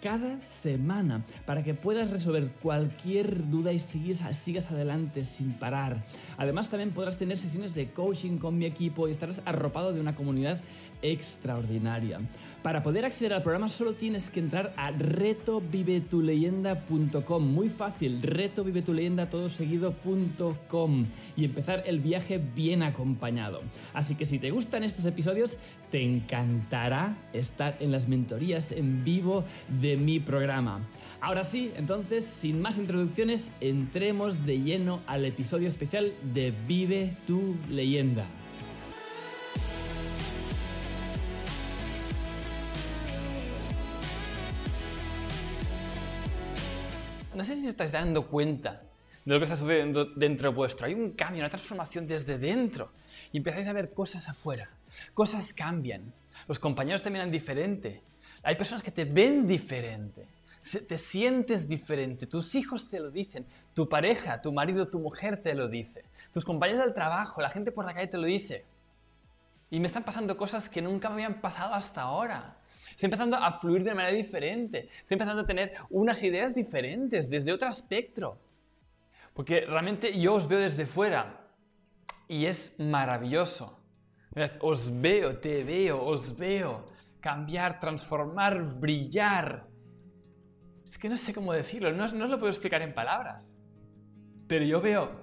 cada semana para que puedas resolver cualquier duda y sigas, adelante sin parar. Además también podrás tener sesiones de coaching con mi equipo y estarás arropado de una comunidad extraordinaria. Para poder acceder al programa solo tienes que entrar a retovivetuleyenda.com. Muy fácil, retovivetuleyenda y empezar el viaje bien acompañado. Así que si te gustan estos episodios, te encantará estar en las mentorías en vivo de mi programa. Ahora sí, entonces, sin más introducciones, entremos de lleno al episodio especial de Vive tu leyenda. No sé si os estáis dando cuenta de lo que está sucediendo dentro vuestro. Hay un cambio, una transformación desde dentro. Y empezáis a ver cosas afuera. Cosas cambian. Los compañeros te miran diferente. Hay personas que te ven diferente. Te sientes diferente. Tus hijos te lo dicen. Tu pareja, tu marido, tu mujer te lo dice. Tus compañeros del trabajo, la gente por la calle te lo dice. Y me están pasando cosas que nunca me habían pasado hasta ahora. Estoy empezando a fluir de manera diferente. Estoy empezando a tener unas ideas diferentes, desde otro espectro. Porque realmente yo os veo desde fuera y es maravilloso. Os veo, te veo, os veo cambiar, transformar, brillar. Es que no sé cómo decirlo, no, no lo puedo explicar en palabras. Pero yo veo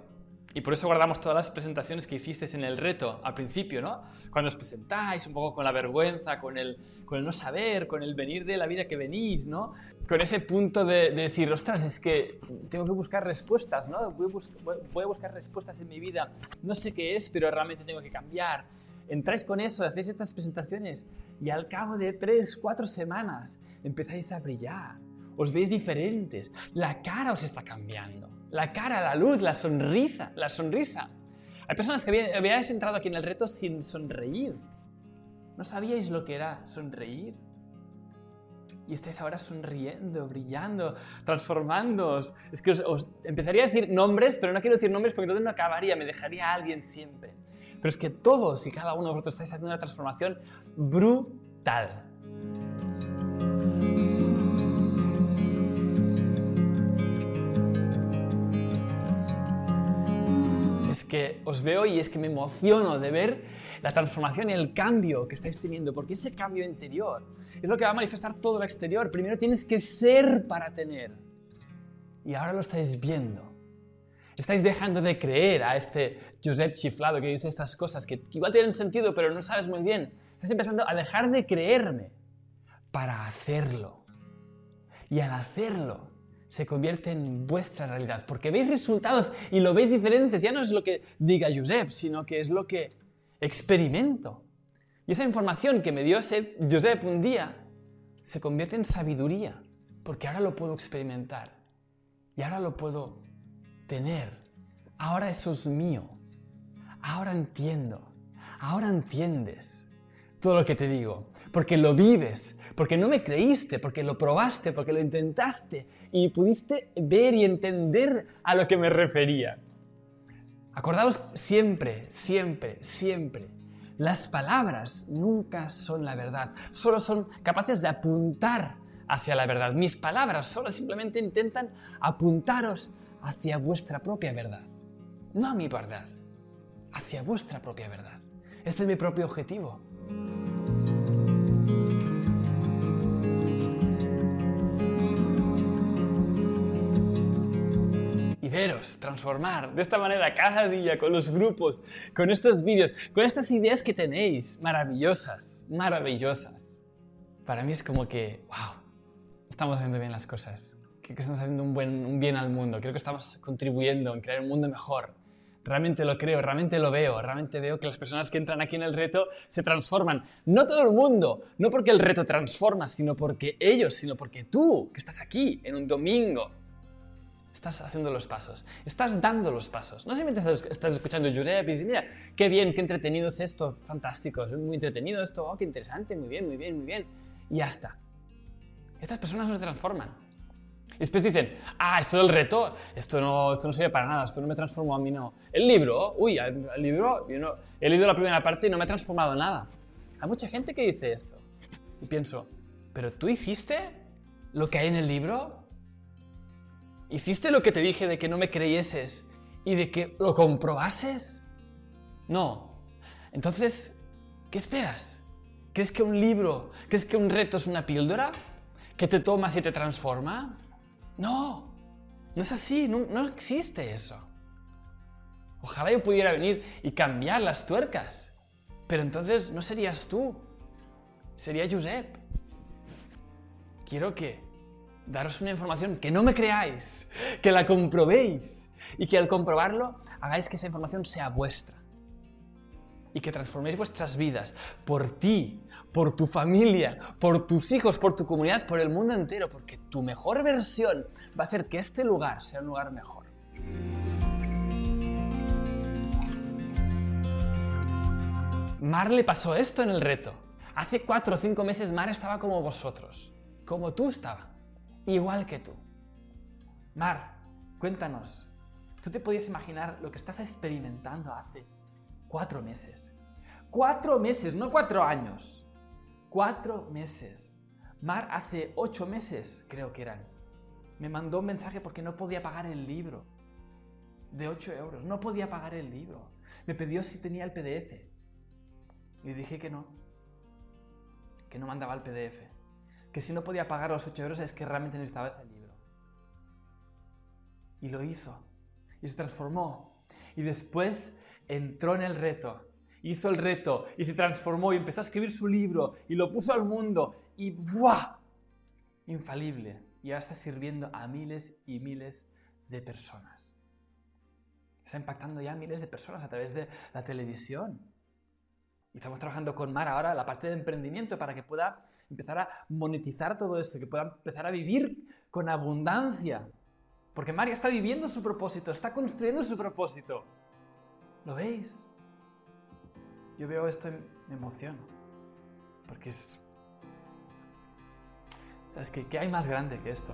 y por eso guardamos todas las presentaciones que hicisteis en el reto al principio, ¿no? Cuando os presentáis un poco con la vergüenza, con el, con el no saber, con el venir de la vida que venís, ¿no? Con ese punto de, decir, ostras, es que tengo que buscar respuestas, ¿no? Voy a, voy a buscar respuestas en mi vida. No sé qué es, pero realmente tengo que cambiar. Entráis con eso, hacéis estas presentaciones y al cabo de tres, cuatro semanas empezáis a brillar os veis diferentes, la cara os está cambiando, la cara, la luz, la sonrisa, la sonrisa. Hay personas que habíais entrado aquí en el reto sin sonreír. No sabíais lo que era sonreír. Y estáis ahora sonriendo, brillando, transformándoos. Es que os, empezaría a decir nombres, pero no quiero decir nombres porque entonces no acabaría, me dejaría a alguien siempre. Pero es que todos y cada uno de vosotros estáis haciendo una transformación brutal. Que os veo y es que me emociono de ver la transformación y el cambio que estáis teniendo, porque ese cambio interior es lo que va a manifestar todo el exterior. Primero tienes que ser para tener. Y ahora lo estáis viendo. Estáis dejando de creer a este Josep chiflado que dice estas cosas que igual tienen sentido, pero no sabes muy bien. Estás empezando a dejar de creerme para hacerlo. Y al hacerlo, se convierte en vuestra realidad, porque veis resultados y lo veis diferentes, ya no es lo que diga Josep, sino que es lo que experimento. Y esa información que me dio Josep un día se convierte en sabiduría, porque ahora lo puedo experimentar y ahora lo puedo tener. Ahora eso es mío. Ahora entiendo. ahora entiendes todo lo que te digo, porque lo vives, porque no me creíste, porque lo probaste, porque lo intentaste y pudiste ver y entender a lo que me refería. Acordaos siempre, siempre, siempre. Las palabras nunca son la verdad, solo son capaces de apuntar hacia la verdad. Mis palabras solo simplemente intentan apuntaros hacia vuestra propia verdad, no a mi verdad, hacia vuestra propia verdad. Este es mi propio objetivo. Transformar de esta manera cada día con los grupos, con estos vídeos, con estas ideas que tenéis, maravillosas, maravillosas. Para mí es como que, wow, estamos haciendo bien las cosas. Creo que estamos haciendo un, un bien al mundo. Creo que estamos contribuyendo en crear un mundo mejor realmente lo creo, realmente lo veo, realmente veo que las personas que entran aquí en el reto se transforman. No todo el mundo, no porque el reto transforma, sino porque ellos, sino porque tú, que estás aquí en un domingo, estás haciendo los pasos, estás dando los pasos. No simplemente estás, escuchando Josep y dices, mira, qué bien, qué entretenido es esto, fantástico, es muy entretenido esto, oh, qué interesante, muy bien, muy bien, muy bien. Y ya está. Estas personas no se transforman. Y después dicen, ah, esto del reto, esto no, esto no sirve para nada, esto no me transformó a mí, no. El libro, uy, el, libro, yo no, he leído la primera parte y no me ha transformado nada. Hay mucha gente que dice esto. Y pienso, ¿pero tú hiciste lo que hay en el libro? ¿Hiciste lo que te dije de que no me creyeses y de que lo comprobases? No. Entonces, ¿qué esperas? ¿Crees que un libro, crees que un reto es una píldora que te tomas y te transforma? No, no es así, no, existe eso. Ojalá yo pudiera venir y cambiar las tuercas, pero entonces no serías tú, sería Josep. Quiero que daros una información que no me creáis, que la comprobéis y que al comprobarlo hagáis que esa información sea vuestra y que transforméis vuestras vidas por ti, por tu familia, por tus hijos, por tu comunidad, por el mundo entero, porque tu mejor versión va a hacer que este lugar sea un lugar mejor. Mar le pasó esto en el reto. Hace cuatro o cinco meses Mar estaba como vosotros, como tú estaba, igual que tú. Mar, cuéntanos, ¿tú te podías imaginar lo que estás experimentando hace cuatro meses? Cuatro meses, no cuatro años. Cuatro meses. Mar hace ocho meses, creo que eran, me mandó un mensaje porque no podía pagar el libro. De ocho euros. No podía pagar el libro. Me pidió si tenía el PDF. Y dije que no. Que no mandaba el PDF. Que si no podía pagar los ocho euros es que realmente necesitaba ese libro. Y lo hizo. Y se transformó. Y después entró en el reto hizo el reto y se transformó y empezó a escribir su libro y lo puso al mundo y ¡buah! Infalible. Y ahora está sirviendo a miles y miles de personas. Está impactando ya a miles de personas a través de la televisión. Y estamos trabajando con Mar ahora la parte de emprendimiento para que pueda empezar a monetizar todo esto, que pueda empezar a vivir con abundancia. Porque Mar ya está viviendo su propósito, está construyendo su propósito. ¿Lo veis? yo veo esto y me emociono. Porque es... ¿Sabes qué? ¿Qué hay más grande que esto?